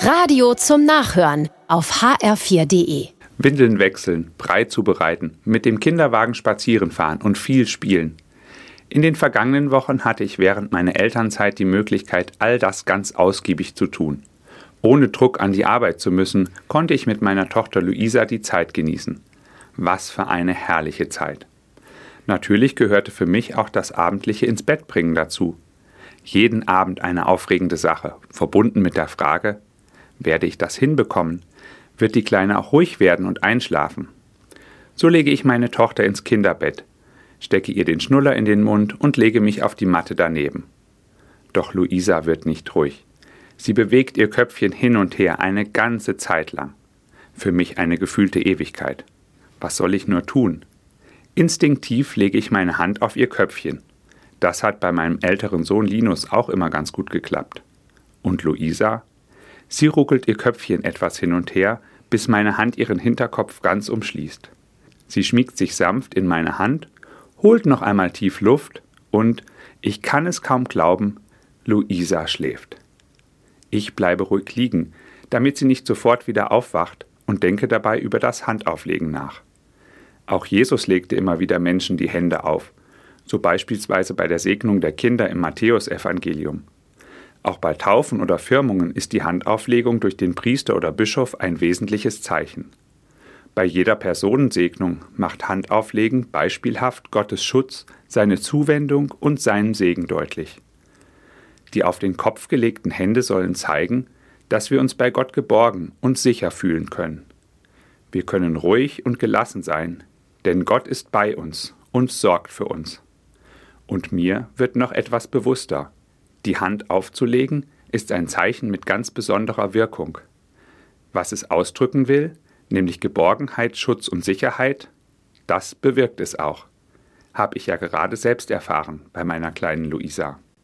Radio zum Nachhören auf hr4.de. Windeln wechseln, Brei zubereiten, mit dem Kinderwagen spazieren fahren und viel spielen. In den vergangenen Wochen hatte ich während meiner Elternzeit die Möglichkeit, all das ganz ausgiebig zu tun. Ohne Druck an die Arbeit zu müssen, konnte ich mit meiner Tochter Luisa die Zeit genießen. Was für eine herrliche Zeit. Natürlich gehörte für mich auch das abendliche ins Bett bringen dazu. Jeden Abend eine aufregende Sache, verbunden mit der Frage, werde ich das hinbekommen? Wird die Kleine auch ruhig werden und einschlafen? So lege ich meine Tochter ins Kinderbett, stecke ihr den Schnuller in den Mund und lege mich auf die Matte daneben. Doch Luisa wird nicht ruhig. Sie bewegt ihr Köpfchen hin und her eine ganze Zeit lang. Für mich eine gefühlte Ewigkeit. Was soll ich nur tun? Instinktiv lege ich meine Hand auf ihr Köpfchen. Das hat bei meinem älteren Sohn Linus auch immer ganz gut geklappt. Und Luisa? Sie ruckelt ihr Köpfchen etwas hin und her, bis meine Hand ihren Hinterkopf ganz umschließt. Sie schmiegt sich sanft in meine Hand, holt noch einmal tief Luft und, ich kann es kaum glauben, Luisa schläft. Ich bleibe ruhig liegen, damit sie nicht sofort wieder aufwacht und denke dabei über das Handauflegen nach. Auch Jesus legte immer wieder Menschen die Hände auf, so beispielsweise bei der Segnung der Kinder im Matthäusevangelium. Auch bei Taufen oder Firmungen ist die Handauflegung durch den Priester oder Bischof ein wesentliches Zeichen. Bei jeder Personensegnung macht Handauflegen beispielhaft Gottes Schutz, seine Zuwendung und seinen Segen deutlich. Die auf den Kopf gelegten Hände sollen zeigen, dass wir uns bei Gott geborgen und sicher fühlen können. Wir können ruhig und gelassen sein, denn Gott ist bei uns und sorgt für uns. Und mir wird noch etwas bewusster. Die Hand aufzulegen ist ein Zeichen mit ganz besonderer Wirkung. Was es ausdrücken will, nämlich Geborgenheit, Schutz und Sicherheit, das bewirkt es auch. Hab ich ja gerade selbst erfahren bei meiner kleinen Luisa.